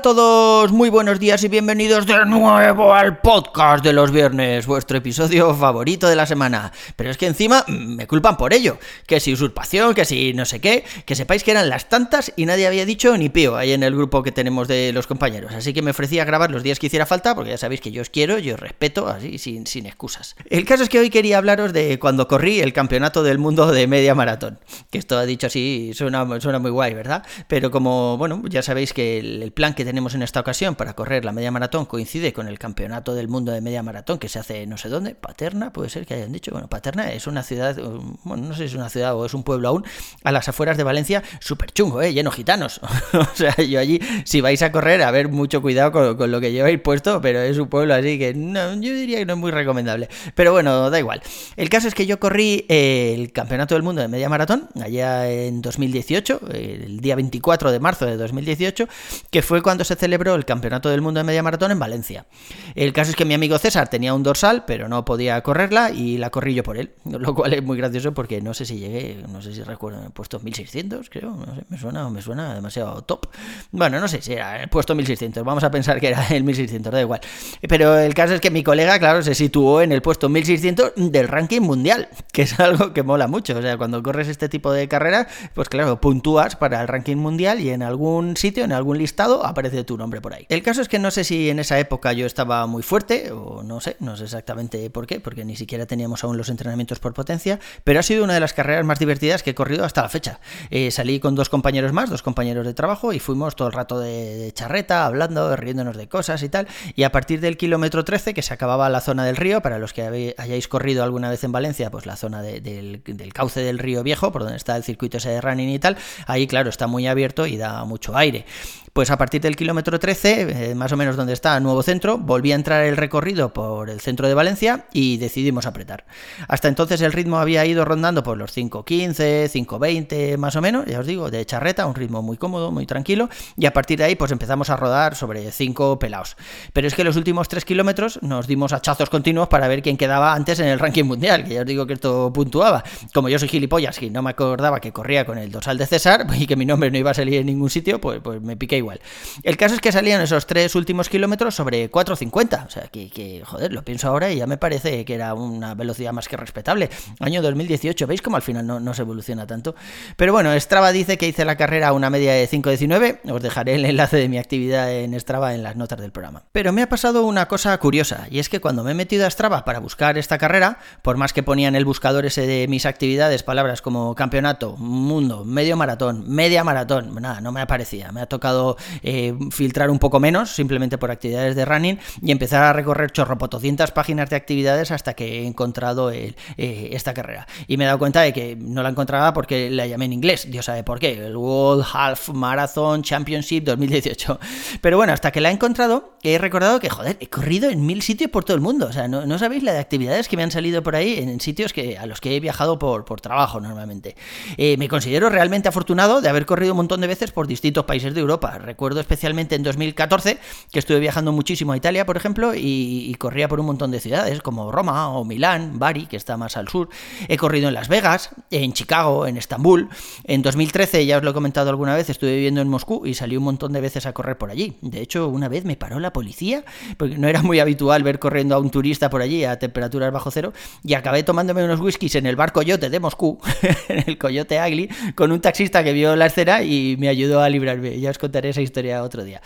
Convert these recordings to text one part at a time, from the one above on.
todos, muy buenos días y bienvenidos de nuevo al podcast de los viernes, vuestro episodio favorito de la semana. Pero es que encima me culpan por ello, que si usurpación, que si no sé qué, que sepáis que eran las tantas y nadie había dicho ni pío ahí en el grupo que tenemos de los compañeros. Así que me ofrecí a grabar los días que hiciera falta, porque ya sabéis que yo os quiero, yo os respeto, así sin, sin excusas. El caso es que hoy quería hablaros de cuando corrí el campeonato del mundo de media maratón. Que esto ha dicho así, suena, suena muy guay, ¿verdad? Pero como bueno, ya sabéis que el, plan que tenemos en esta ocasión para correr la media maratón coincide con el campeonato del mundo de media maratón que se hace no sé dónde, Paterna, puede ser que hayan dicho. Bueno, Paterna es una ciudad, bueno, no sé si es una ciudad o es un pueblo aún, a las afueras de Valencia, súper chungo, ¿eh? lleno gitanos. o sea, yo allí, si vais a correr, a ver mucho cuidado con, lo que lleváis puesto, pero es un pueblo así que no, yo diría que no es muy recomendable. Pero bueno, da igual. El caso es que yo corrí el campeonato del mundo de media maratón allá en 2018, el día 24 de marzo de 2018, que fue cuando se celebró el Campeonato del Mundo de Media Maratón en Valencia. El caso es que mi amigo César tenía un dorsal, pero no podía correrla y la corrí yo por él, lo cual es muy gracioso porque no sé si llegué, no sé si recuerdo, he puesto 1600, creo, no sé, me suena, me suena demasiado top. Bueno, no sé si era, he puesto 1600, vamos a pensar que era el 1600, da igual. Pero el caso es que mi colega, claro, se situó en el puesto 1600 del ranking mundial, que es algo que mola mucho, o sea, cuando corres este tipo de carreras, pues claro, puntúas para el ranking mundial y en algún sitio, en algún listado, aparece tu nombre por ahí. El caso es que no sé si en esa época yo estaba muy fuerte, o no sé, no sé exactamente por qué, porque ni siquiera teníamos aún los entrenamientos por potencia, pero ha sido una de las carreras más divertidas que he corrido hasta la fecha. Eh, salí con dos compañeros más, dos compañeros de trabajo, y fuimos todo el rato de, charreta, hablando, riéndonos de cosas y tal, y a partir del kilómetro 13, que se acababa la zona del río, para los que hayáis corrido alguna vez en Valencia, pues la zona del, del, cauce del río viejo, por donde está el circuito ese de running y tal, ahí claro, está muy abierto y da mucho aire. Pues a partir del kilómetro 13, eh, más o menos donde está Nuevo Centro, volví a entrar el recorrido por el centro de Valencia y decidimos apretar. Hasta entonces el ritmo había ido rondando por los 5.15, 5.20 más o menos, ya os digo, de charreta, un ritmo muy cómodo, muy tranquilo, y a partir de ahí pues empezamos a rodar sobre 5 pelados. Pero es que los últimos 3 kilómetros nos dimos hachazos continuos para ver quién quedaba antes en el ranking mundial, que ya os digo que esto puntuaba. Como yo soy gilipollas y no me acordaba que corría con el dorsal de César y que mi nombre no iba a salir en ningún sitio, pues, pues me piqué igual. El caso es que salían esos tres últimos kilómetros sobre 4.50. O sea, que, joder, lo pienso ahora y ya me parece que era una velocidad más que respetable. Año 2018, ¿veis cómo al final no, se evoluciona tanto? Pero bueno, Strava dice que hice la carrera a una media de 5.19. Os dejaré el enlace de mi actividad en Strava en las notas del programa. Pero me ha pasado una cosa curiosa, y es que cuando me he metido a Strava para buscar esta carrera, por más que ponía en el buscador ese de mis actividades palabras como campeonato, mundo, medio maratón, media maratón, nada, no me aparecía. Me ha tocado eh, filtrar un poco menos, simplemente por actividades de running, y empezar a recorrer chorropotocientas páginas de actividades hasta que he encontrado eh, esta carrera. Y me he dado cuenta de que no la encontraba porque la llamé en inglés, Dios sabe por qué, el World Half Marathon Championship 2018. Pero bueno, hasta que la he encontrado, he recordado que, joder, he corrido en mil sitios por todo el mundo. O sea, no, sabéis la de actividades que me han salido por ahí en sitios que, a los que he viajado por, por trabajo normalmente. Eh, me considero realmente afortunado de haber corrido un montón de veces por distintos países de Europa recuerdo especialmente en 2014 que estuve viajando muchísimo a Italia, por ejemplo, y, corría por un montón de ciudades como Roma o Milán, Bari, que está más al sur. He corrido en Las Vegas, en Chicago, en Estambul. En 2013, ya os lo he comentado alguna vez, estuve viviendo en Moscú y salí un montón de veces a correr por allí. De hecho, una vez me paró la policía, porque no era muy habitual ver corriendo a un turista por allí a temperaturas bajo cero, y acabé tomándome unos whiskies en el bar Coyote de Moscú, en el Coyote Agli, con un taxista que vio la escena y me ayudó a librarme. Ya os contaré esa historia otro día.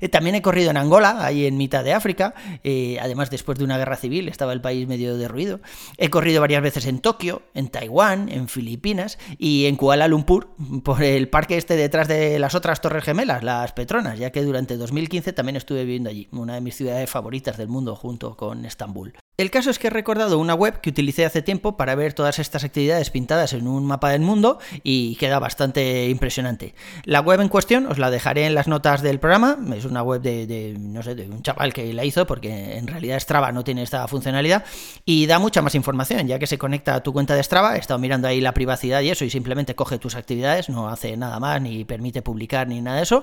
Eh, también he corrido en Angola, ahí en mitad de África, eh, además después de una guerra civil estaba el país medio derruido. He corrido varias veces en Tokio, en Taiwán, en Filipinas y en Kuala Lumpur, por el parque este detrás de las otras Torres Gemelas, las Petronas, ya que durante 2015 también estuve viviendo allí, una de mis ciudades favoritas del mundo junto con Estambul. El caso es que he recordado una web que utilicé hace tiempo para ver todas estas actividades pintadas en un mapa del mundo y queda bastante impresionante. La web en cuestión os la dejaré en las notas del programa, es una web de, no sé, de un chaval que la hizo porque en realidad Strava no tiene esta funcionalidad y da mucha más información ya que se conecta a tu cuenta de Strava, he estado mirando ahí la privacidad y eso y simplemente coge tus actividades, no hace nada más ni permite publicar ni nada de eso.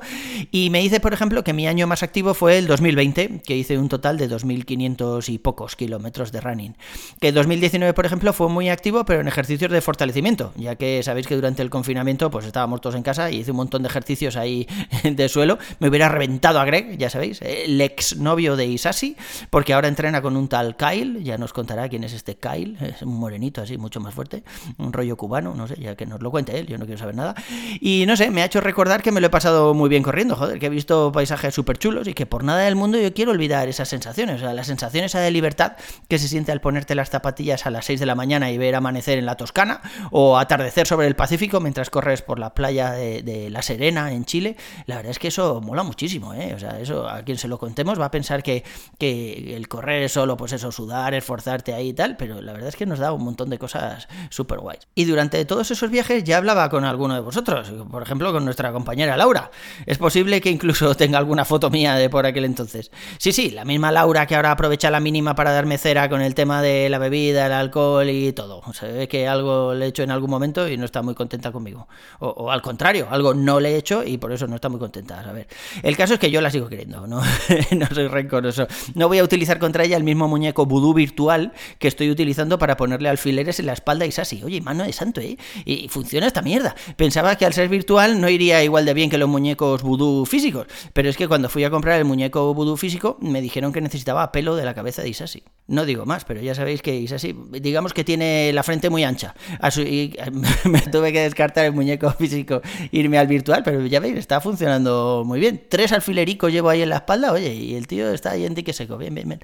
Y me dice por ejemplo que mi año más activo fue el 2020 que hice un total de 2.500 y pocos kilómetros de running. Que 2019, por ejemplo, fue muy activo, pero en ejercicios de fortalecimiento, ya que sabéis que durante el confinamiento pues estábamos todos en casa y hice un montón de ejercicios ahí de suelo. Me hubiera reventado a Greg, ya sabéis, el ex novio de Isasi, porque ahora entrena con un tal Kyle, ya nos contará quién es este Kyle, es un morenito así, mucho más fuerte, un rollo cubano, no sé, ya que nos lo cuente él, yo no quiero saber nada. Y no sé, me ha hecho recordar que me lo he pasado muy bien corriendo, joder, que he visto paisajes súper chulos y que por nada del mundo yo quiero olvidar esas sensaciones, o sea, la sensación esa de libertad que se siente al ponerte las zapatillas a las 6 de la mañana y ver amanecer en la Toscana o atardecer sobre el Pacífico mientras corres por la playa de, La Serena en Chile. La verdad es que eso mola muchísimo, ¿eh? O sea, eso a quien se lo contemos va a pensar que, que el correr es solo, pues eso, sudar, esforzarte ahí y tal, pero la verdad es que nos da un montón de cosas súper guays. Y durante todos esos viajes ya hablaba con alguno de vosotros, por ejemplo con nuestra compañera Laura. Es posible que incluso tenga alguna foto mía de por aquel entonces. Sí, sí, la misma Laura que ahora aprovecha la mínima para darme con el tema de la bebida, el alcohol y todo. Se ve que algo le he hecho en algún momento y no está muy contenta conmigo. O, al contrario, algo no le he hecho y por eso no está muy contenta. A ver, el caso es que yo la sigo queriendo, no, soy rencoroso. No voy a utilizar contra ella el mismo muñeco vudú virtual que estoy utilizando para ponerle alfileres en la espalda y así. Oye, mano de santo, ¿eh? Y funciona esta mierda. Pensaba que al ser virtual no iría igual de bien que los muñecos vudú físicos, pero es que cuando fui a comprar el muñeco vudú físico me dijeron que necesitaba pelo de la cabeza de Isasi. No digo más, pero ya sabéis que es así. Digamos que tiene la frente muy ancha. me tuve que descartar el muñeco físico, irme al virtual, pero ya veis, está funcionando muy bien. Tres alfilericos llevo ahí en la espalda, oye, y el tío está ahí en dique seco. Bien, bien, bien.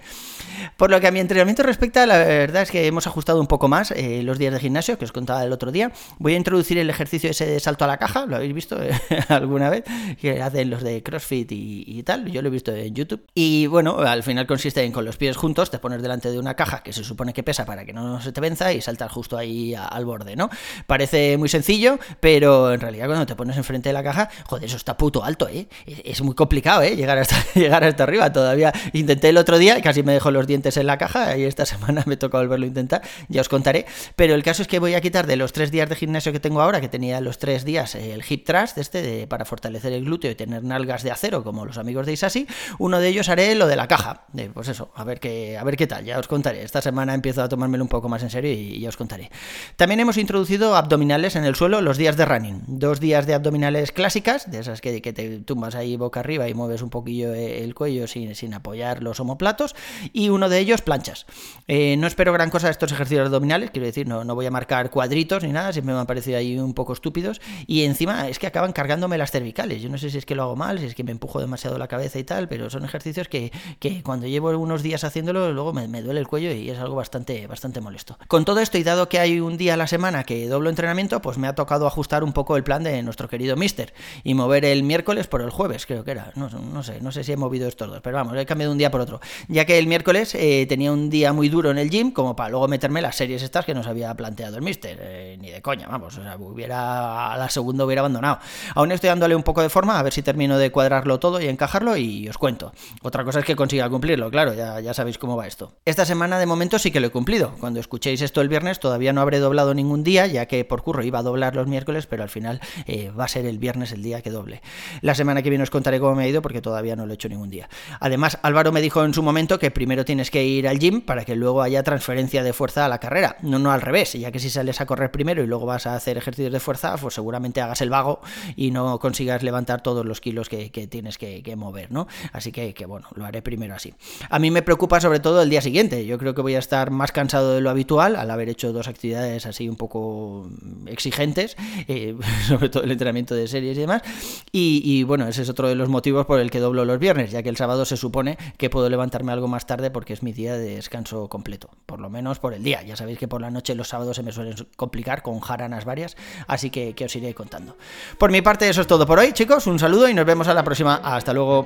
Por lo que a mi entrenamiento respecta, la verdad es que hemos ajustado un poco más eh, los días de gimnasio, que os contaba el otro día. Voy a introducir el ejercicio ese de salto a la caja, ¿lo habéis visto alguna vez? Que hacen los de CrossFit y, tal. Yo lo he visto en YouTube. Y bueno, al final consiste en con los pies juntos te pones delante de una caja que se supone que pesa para que no se te venza y saltar justo ahí al borde, ¿no? Parece muy sencillo, pero en realidad cuando te pones enfrente de la caja, joder, eso está puto alto, ¿eh? Es muy complicado, ¿eh? Llegar hasta, llegar hasta arriba. Todavía intenté el otro día y casi me dejó los dientes en la caja y esta semana me toca volverlo a intentar, ya os contaré. Pero el caso es que voy a quitar de los tres días de gimnasio que tengo ahora, que tenía los tres días el hip thrust este de, para fortalecer el glúteo y tener nalgas de acero como los amigos de Isasi, uno de ellos haré lo de la caja. pues eso, a ver qué, a ver qué tal, ya os contaré. Esta semana empiezo a tomármelo un poco más en serio y ya os contaré. También hemos introducido abdominales en el suelo los días de running. Dos días de abdominales clásicas, de esas que, te tumbas ahí boca arriba y mueves un poquillo el cuello sin, sin apoyar los homoplatos. Y uno de ellos, planchas. Eh, no espero gran cosa de estos ejercicios abdominales, quiero decir, no, no voy a marcar cuadritos ni nada, siempre me han parecido ahí un poco estúpidos. Y encima es que acaban cargándome las cervicales. Yo no sé si es que lo hago mal, si es que me empujo demasiado la cabeza y tal, pero son ejercicios que, que cuando llevo unos días haciéndolo, luego me, me duele el cuello y es algo bastante, bastante molesto. Con todo esto y dado que hay un día a la semana que doblo entrenamiento, pues me ha tocado ajustar un poco el plan de nuestro querido Mister y mover el miércoles por el jueves, creo que era. No, sé, no sé si he movido estos dos, pero vamos, he cambiado un día por otro. Ya que el miércoles eh, tenía un día muy duro en el gym, como para luego meterme las series estas que nos había planteado el Mister. Eh, ni de coña, vamos, o sea, hubiera a la segunda hubiera abandonado. Aún estoy dándole un poco de forma, a ver si termino de cuadrarlo todo y encajarlo y os cuento. Otra cosa es que consiga cumplirlo, claro, ya, ya sabéis cómo va esto. Esta semana de momento sí que lo he cumplido. Cuando escuchéis esto el viernes todavía no habré doblado ningún día, ya que por curro iba a doblar los miércoles, pero al final eh, va a ser el viernes el día que doble. La semana que viene os contaré cómo me ha ido porque todavía no lo he hecho ningún día. Además, Álvaro me dijo en su momento que primero tienes que ir al gym para que luego haya transferencia de fuerza a la carrera. No, no al revés, ya que si sales a correr primero y luego vas a hacer ejercicios de fuerza, pues seguramente hagas el vago y no consigas levantar todos los kilos que, tienes que, mover, ¿no? Así que, que bueno, lo haré primero así. A mí me preocupa sobre todo el día siguiente. Yo creo que voy a estar más cansado de lo habitual al haber hecho dos actividades así un poco exigentes, eh, sobre todo el entrenamiento de series y demás. Y, bueno, ese es otro de los motivos por el que doblo los viernes, ya que el sábado se supone que puedo levantarme algo más tarde porque es mi día de descanso completo, por lo menos por el día. Ya sabéis que por la noche los sábados se me suelen complicar con jaranas varias, así que, que os iré contando. Por mi parte, eso es todo por hoy, chicos. Un saludo y nos vemos a la próxima. Hasta luego.